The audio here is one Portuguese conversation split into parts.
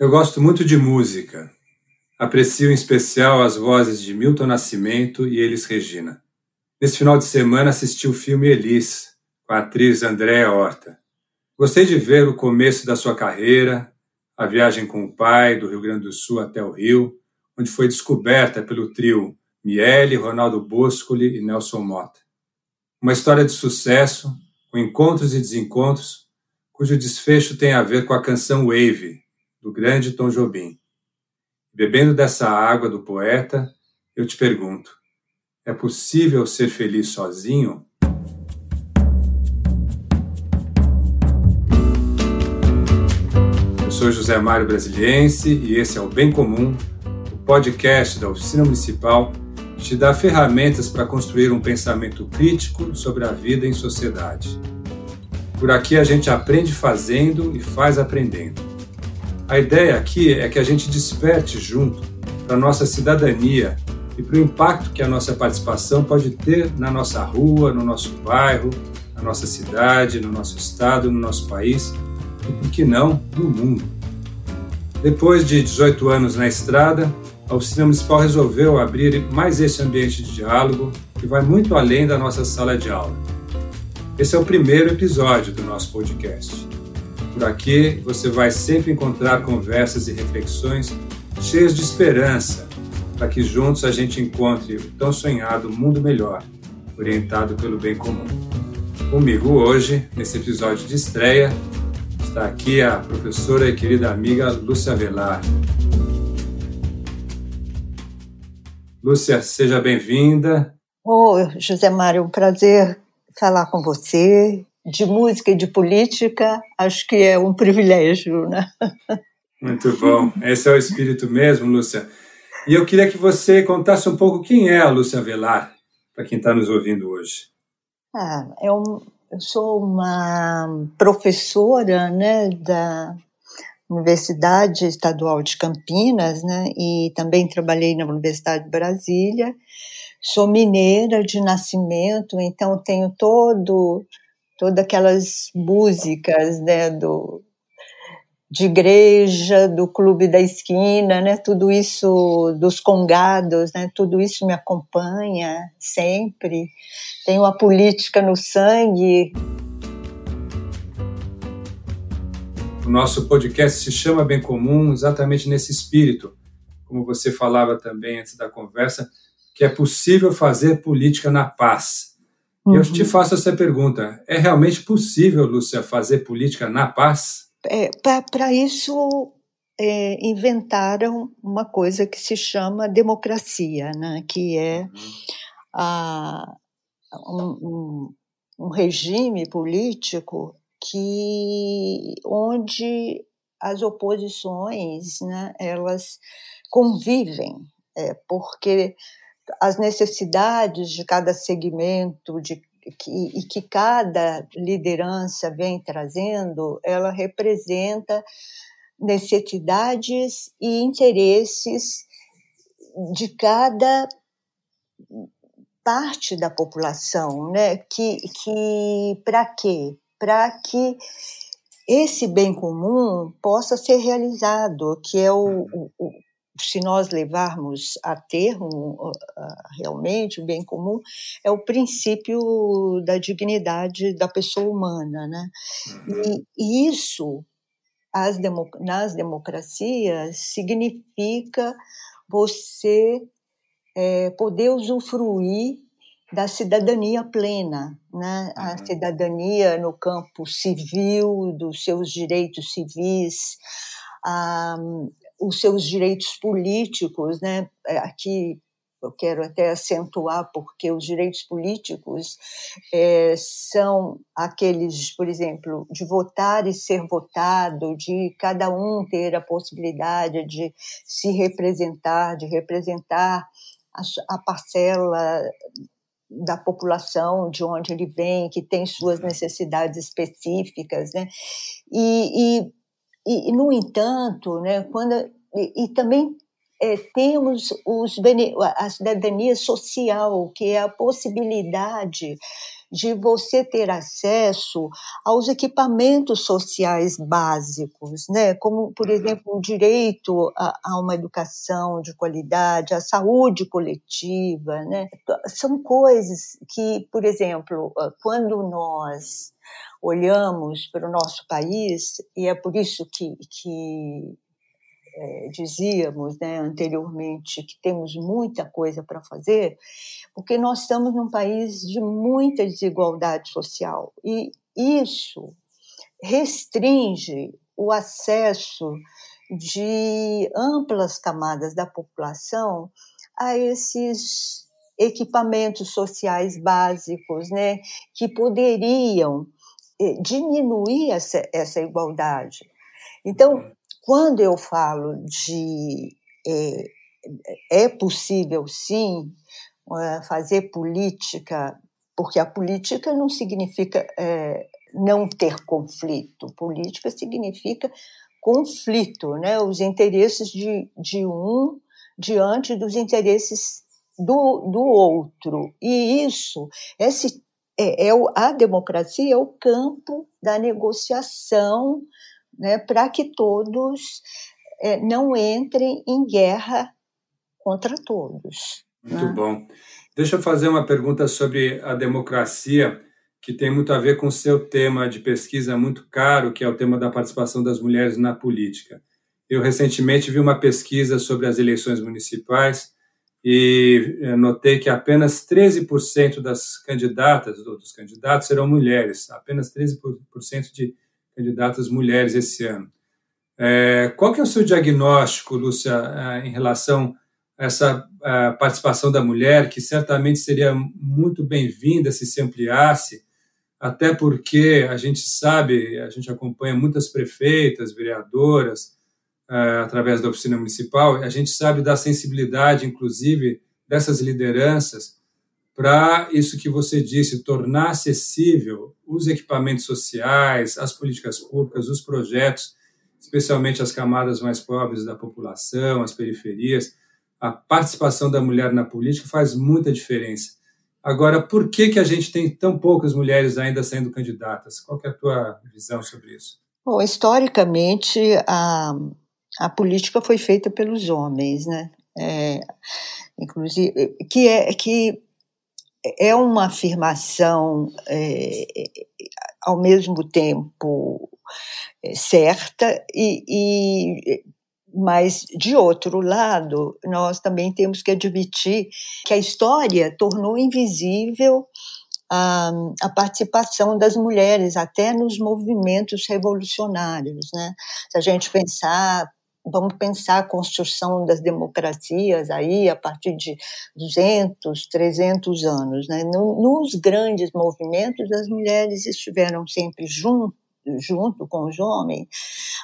Eu gosto muito de música. Aprecio em especial as vozes de Milton Nascimento e Elis Regina. Nesse final de semana assisti o filme Elis, com a atriz Andréa Horta. Gostei de ver o começo da sua carreira, a viagem com o pai do Rio Grande do Sul até o Rio, onde foi descoberta pelo trio Miele, Ronaldo Boscoli e Nelson Mota. Uma história de sucesso, com encontros e desencontros, cujo desfecho tem a ver com a canção Wave, do grande Tom Jobim. Bebendo dessa água do poeta, eu te pergunto: é possível ser feliz sozinho? Eu sou José Mário Brasiliense e esse é o Bem Comum, o podcast da Oficina Municipal que te dá ferramentas para construir um pensamento crítico sobre a vida em sociedade. Por aqui a gente aprende fazendo e faz aprendendo. A ideia aqui é que a gente desperte junto para a nossa cidadania e para o impacto que a nossa participação pode ter na nossa rua, no nosso bairro, na nossa cidade, no nosso estado, no nosso país e, por que não, no mundo. Depois de 18 anos na estrada, a Oficina Municipal resolveu abrir mais esse ambiente de diálogo que vai muito além da nossa sala de aula. Esse é o primeiro episódio do nosso podcast. Por aqui você vai sempre encontrar conversas e reflexões cheias de esperança, para que juntos a gente encontre o tão sonhado mundo melhor, orientado pelo bem comum. Comigo hoje, nesse episódio de estreia, está aqui a professora e querida amiga Lúcia Velar. Lúcia, seja bem-vinda. Oi, José Mário, um prazer falar com você de música e de política, acho que é um privilégio, né? Muito bom. Esse é o espírito mesmo, Lúcia. E eu queria que você contasse um pouco quem é a Lúcia Velar, para quem está nos ouvindo hoje. Ah, eu, eu sou uma professora né, da Universidade Estadual de Campinas, né, e também trabalhei na Universidade de Brasília. Sou mineira de nascimento, então tenho todo todas aquelas músicas né, do, de igreja, do clube da esquina, né, tudo isso dos congados, né, tudo isso me acompanha sempre. Tenho a política no sangue. O nosso podcast se chama Bem Comum exatamente nesse espírito, como você falava também antes da conversa, que é possível fazer política na paz Uhum. Eu te faço essa pergunta: é realmente possível, Lúcia, fazer política na paz? É, Para isso, é, inventaram uma coisa que se chama democracia, né? que é uhum. a, um, um, regime político que onde as oposições né, elas convivem, é, porque as necessidades de cada segmento de, que, e que cada liderança vem trazendo, ela representa necessidades e interesses de cada parte da população, né? Que, que para quê? Para que esse bem comum possa ser realizado, que é o, o, se nós levarmos a termo realmente o bem comum, é o princípio da dignidade da pessoa humana. Né? E, e isso, as nas democracias, significa você é, poder usufruir da cidadania plena, né? a uhum. cidadania no campo civil, dos seus direitos civis, a, os seus direitos políticos, né? É, aqui eu quero até acentuar porque os direitos políticos é, são aqueles, por exemplo, de votar e ser votado, de cada um ter a possibilidade de se representar, de representar a, a parcela da população de onde ele vem, que tem suas necessidades específicas, né? E, e e, no entanto, né, quando, e, e também é, temos os, a cidadania social, que é a possibilidade de você ter acesso aos equipamentos sociais básicos, né? como, por uhum. exemplo, o direito a, a uma educação de qualidade, a saúde coletiva. Né? São coisas que, por exemplo, quando nós olhamos para o nosso país, e é por isso que, que é, dizíamos né, anteriormente que temos muita coisa para fazer, porque nós estamos num país de muita desigualdade social e isso restringe o acesso de amplas camadas da população a esses equipamentos sociais básicos, né, que poderiam diminuir essa, essa igualdade. Então, quando eu falo de é, é possível sim é, fazer política, porque a política não significa é, não ter conflito, política significa conflito, né? os interesses de, de um diante dos interesses do, do outro. E isso, esse, é, é, a democracia é o campo da negociação né, para que todos é, não entrem em guerra contra todos. Muito né? bom. Deixa eu fazer uma pergunta sobre a democracia, que tem muito a ver com o seu tema de pesquisa muito caro, que é o tema da participação das mulheres na política. Eu recentemente vi uma pesquisa sobre as eleições municipais e eh, notei que apenas 13% das candidatas, dos candidatos, serão mulheres, apenas 13% de candidatas mulheres esse ano. É, qual que é o seu diagnóstico, Lúcia, é, em relação a essa participação da mulher, que certamente seria muito bem-vinda se se ampliasse, até porque a gente sabe, a gente acompanha muitas prefeitas, vereadoras, através da oficina municipal, a gente sabe da sensibilidade, inclusive, dessas lideranças para isso que você disse, tornar acessível os equipamentos sociais, as políticas públicas, os projetos, especialmente as camadas mais pobres da população, as periferias. A participação da mulher na política faz muita diferença. Agora, por que, que a gente tem tão poucas mulheres ainda sendo candidatas? Qual é a tua visão sobre isso? Bom, historicamente, a, a política foi feita pelos homens, né? É, inclusive, que é que é uma afirmação é, ao mesmo tempo é, certa e, e mas de outro lado nós também temos que admitir que a história tornou invisível a, a, participação das mulheres até nos movimentos revolucionários, né? Se a gente pensar vamos pensar a construção das democracias aí a partir de 200, 300 anos. Né? Nos grandes movimentos, as mulheres estiveram sempre junto, junto com os homens,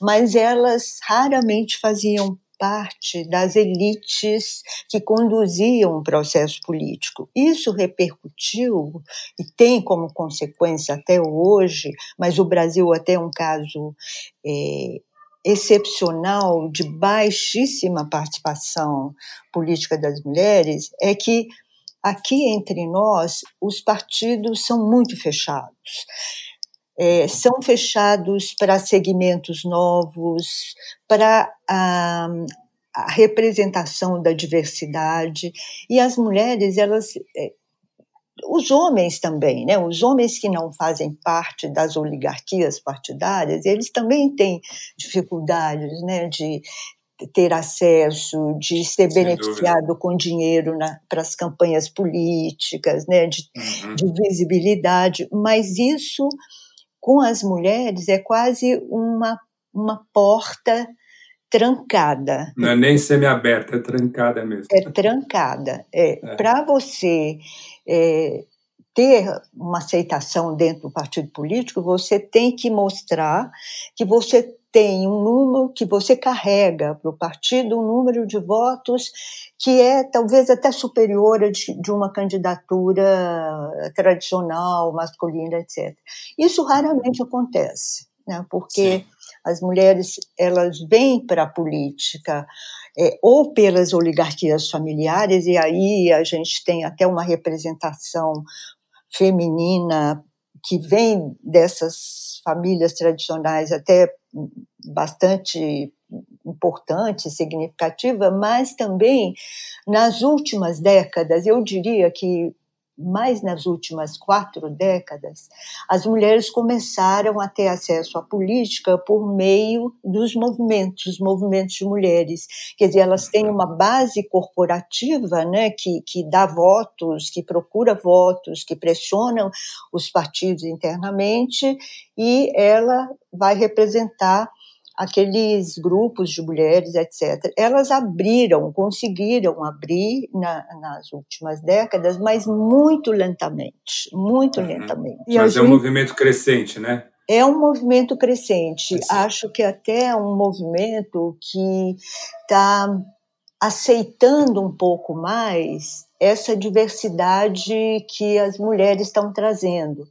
mas elas raramente faziam parte das elites que conduziam o processo político. Isso repercutiu e tem como consequência até hoje, mas o Brasil até é um caso é, excepcional de baixíssima participação política das mulheres é que aqui entre nós os partidos são muito fechados. É, são fechados para segmentos novos, para a, a, representação da diversidade e as mulheres elas é, os homens também, né? Os homens que não fazem parte das oligarquias partidárias, eles também têm dificuldades, né, de ter acesso, de ser Sem beneficiado dúvida. com dinheiro para as campanhas políticas, né, de, uhum. de visibilidade, mas isso com as mulheres é quase uma, uma porta trancada. Não é nem semi-aberta, é trancada mesmo. É trancada. É, é. Para você é, ter uma aceitação dentro do partido político, você tem que mostrar que você tem um número que você carrega para o partido, um número de votos que é talvez até superior a de, de uma candidatura tradicional, masculina, etc. Isso raramente acontece, né? porque Sim. As mulheres elas vêm para a política é, ou pelas oligarquias familiares, e aí a gente tem até uma representação feminina que vem dessas famílias tradicionais até bastante importante, significativa, mas também nas últimas décadas, eu diria que mais nas últimas quatro décadas, as mulheres começaram a ter acesso à política por meio dos movimentos, os movimentos de mulheres. Quer dizer, elas têm uma base corporativa né, que, que dá votos, que procura votos, que pressionam os partidos internamente, e ela vai representar aqueles grupos de mulheres, etc. Elas abriram, conseguiram abrir na, nas últimas décadas, mas muito lentamente, muito uhum. lentamente. Mas é um movimento crescente, né? É um movimento crescente. Acho que até é um movimento que está aceitando um pouco mais essa diversidade que as mulheres estão trazendo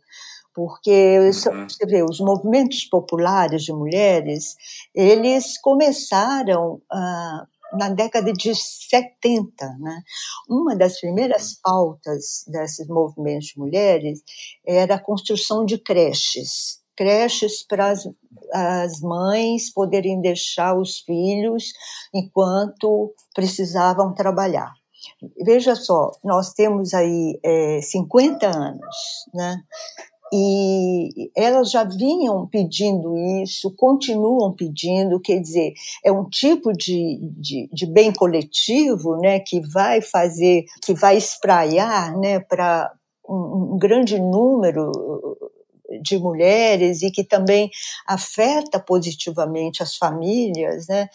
porque uhum. você vê, os movimentos populares de mulheres, eles começaram ah, na década de 70. Né? Uma das primeiras uhum. pautas desses movimentos de mulheres era a construção de creches, creches para as, as mães poderem deixar os filhos enquanto precisavam trabalhar. Veja só, nós temos aí é, 50 anos, né? E elas já vinham pedindo isso, continuam pedindo, quer dizer, é um tipo de, de, de bem coletivo, né, que vai fazer, que vai espraiar, né, para um, um grande número de mulheres e que também afeta positivamente as famílias, né,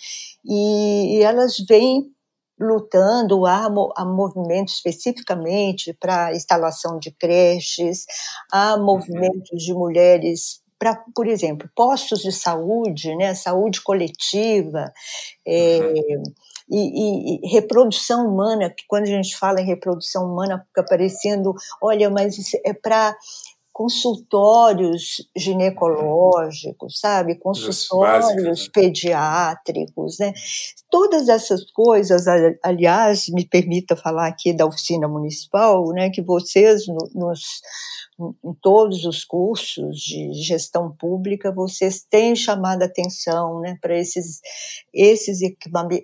e, e elas vêm lutando, há, há movimentos especificamente para instalação de creches, há uhum. movimentos de mulheres para, por exemplo, postos de saúde, né, saúde coletiva, é, uhum. e, e, e, reprodução humana, que quando a gente fala em reprodução humana fica parecendo, olha, mas é para consultórios ginecológicos, sabe? Consultórios pediátricos, né? Todas essas coisas, aliás, me permita falar aqui da oficina municipal, né? Que vocês nos em todos os cursos de gestão pública, vocês têm chamado a atenção né, para esses, esses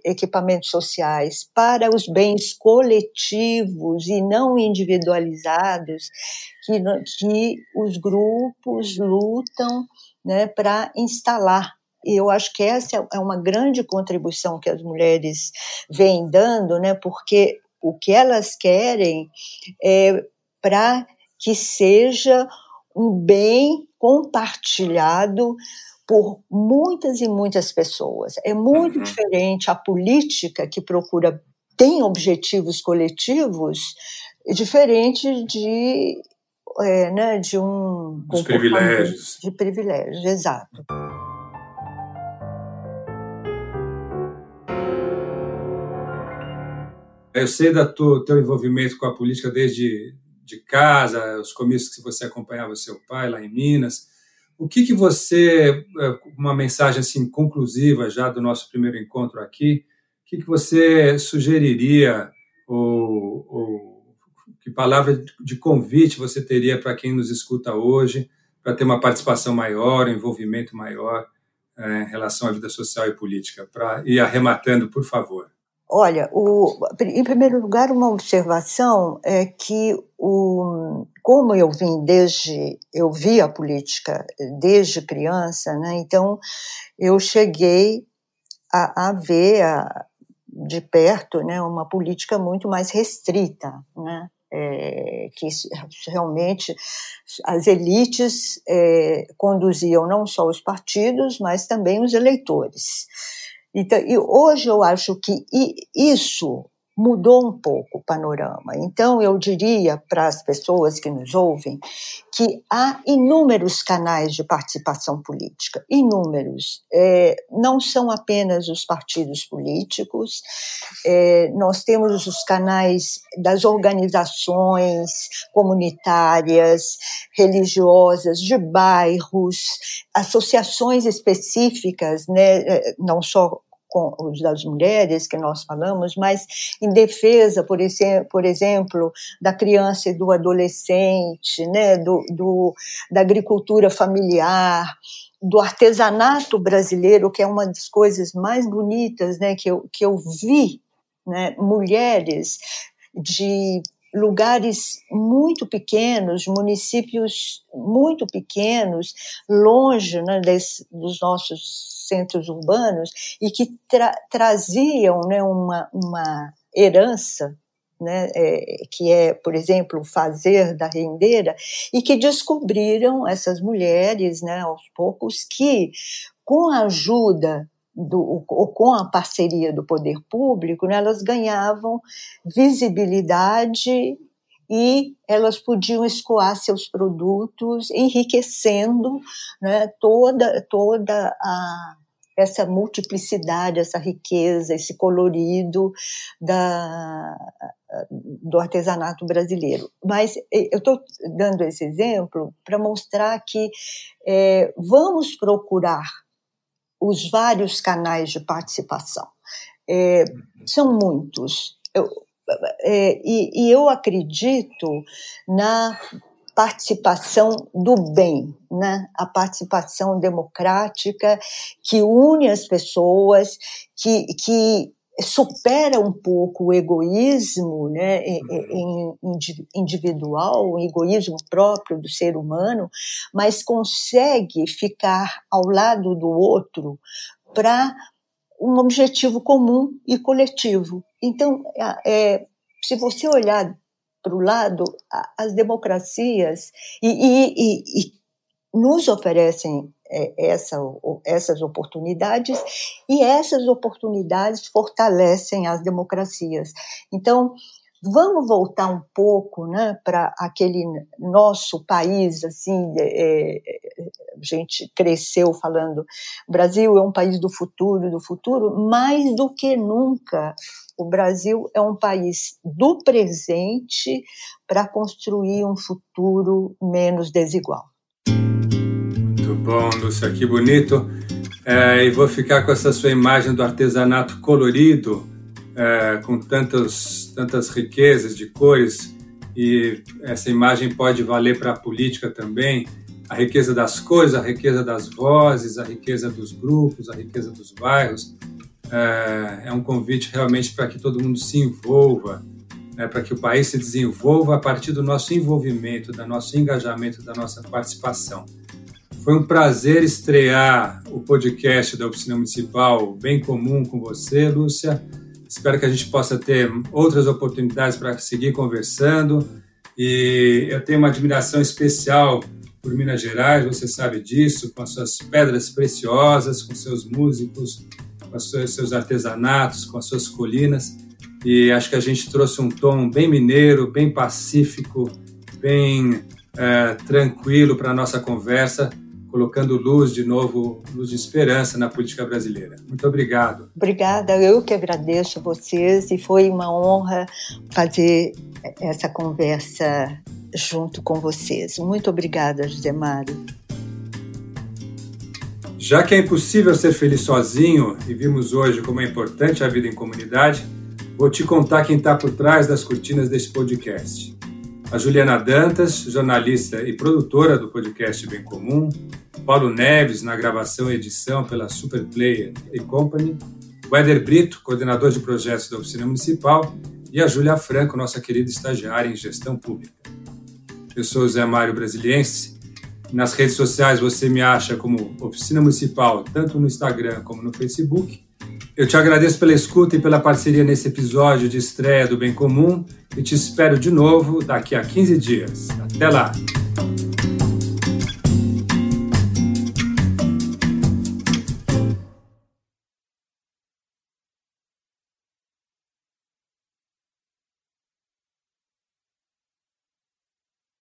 equipamentos sociais, para os bens coletivos e não individualizados que, que os grupos lutam né, para instalar e eu acho que essa é uma grande contribuição que as mulheres vêm dando, né? Porque o que elas querem é para que seja um bem compartilhado por muitas e muitas pessoas. É muito uhum. diferente a política que procura tem objetivos coletivos, diferente de é, né, de um Os privilégios. De privilégios, exato. Eu sei do teu envolvimento com a política desde de casa, os comícios que você acompanhava seu pai lá em Minas. O que que você, é, uma mensagem assim conclusiva já do nosso primeiro encontro aqui, o que que você sugeriria ou, ou que palavra de convite você teria para quem nos escuta hoje para ter uma participação maior, um envolvimento maior é, em relação à vida social e política? Para ir arrematando, por favor. Olha, o, em primeiro lugar, uma observação é que, o, como eu vim desde, eu vi a política desde criança, né, então eu cheguei a, a ver a, de perto né, uma política muito mais restrita, né, é, que realmente as elites é, conduziam não só os partidos, mas também os eleitores. Então, e hoje eu acho que isso mudou um pouco o panorama. Então, eu diria para as pessoas que nos ouvem que há inúmeros canais de participação política, inúmeros. É, não são apenas os partidos políticos, é, nós temos os canais das organizações comunitárias, religiosas, de bairros, associações específicas, né, é, não só os das mulheres que nós falamos, mas em defesa, por, esse, por exemplo, da criança e do adolescente, né, do, do, da agricultura familiar, do artesanato brasileiro, que é uma das coisas mais bonitas né, que, eu, que eu vi, né, mulheres de lugares muito pequenos, municípios muito pequenos, longe né, desse, dos nossos centros urbanos, e que tra traziam né, uma, uma herança né, é, que é, por exemplo, o fazer da rendeira, e que descobriram essas mulheres, né, aos poucos, que com a ajuda do, ou com a parceria do poder público, né, elas ganhavam visibilidade e elas podiam escoar seus produtos, enriquecendo né, toda, toda a, essa multiplicidade, essa riqueza, esse colorido da, do artesanato brasileiro. Mas eu estou dando esse exemplo para mostrar que é, vamos procurar os vários canais de participação. É, são muitos. Eu, é, e, e eu acredito na participação do bem, né? a participação democrática que une as pessoas, que, que supera um pouco o egoísmo né, individual, o egoísmo próprio do ser humano, mas consegue ficar ao lado do outro para um objetivo comum e coletivo. Então, é, se você olhar para o lado, as democracias e, e, e, e nos oferecem essa, essas oportunidades e essas oportunidades fortalecem as democracias. Então, vamos voltar um pouco né, para aquele nosso país, assim, é, é, a gente cresceu falando, o Brasil é um país do futuro, do futuro, mais do que nunca, o Brasil é um país do presente para construir um futuro menos desigual. Muito bom, Lúcia, que bonito. É, e vou ficar com essa sua imagem do artesanato colorido, é, com tantas, tantas riquezas de cores, e essa imagem pode valer para a política também. A riqueza das cores, a riqueza das vozes, a riqueza dos grupos, a riqueza dos bairros. É, é um convite realmente para que todo mundo se envolva, né, para que o país se desenvolva a partir do nosso envolvimento, do nosso engajamento, da nossa participação. Foi um prazer estrear o podcast da Oficina Municipal Bem Comum com você, Lúcia. Espero que a gente possa ter outras oportunidades para seguir conversando. E eu tenho uma admiração especial por Minas Gerais, você sabe disso, com as suas pedras preciosas, com seus músicos, com seus artesanatos, com as suas colinas. E acho que a gente trouxe um tom bem mineiro, bem pacífico, bem é, tranquilo para a nossa conversa, colocando luz de novo, luz de esperança na política brasileira. Muito obrigado. Obrigada, eu que agradeço vocês e foi uma honra fazer essa conversa junto com vocês. Muito obrigada, José Mário. Já que é impossível ser feliz sozinho e vimos hoje como é importante a vida em comunidade, vou te contar quem está por trás das cortinas desse podcast. A Juliana Dantas, jornalista e produtora do podcast Bem Comum, Paulo Neves, na gravação e edição pela Superplayer e Company, o Brito, coordenador de projetos da Oficina Municipal, e a Júlia Franco, nossa querida estagiária em gestão pública. Eu sou Zé Mário Brasiliense nas redes sociais você me acha como Oficina Municipal, tanto no Instagram como no Facebook. Eu te agradeço pela escuta e pela parceria nesse episódio de estreia do Bem Comum e te espero de novo daqui a 15 dias. Até lá!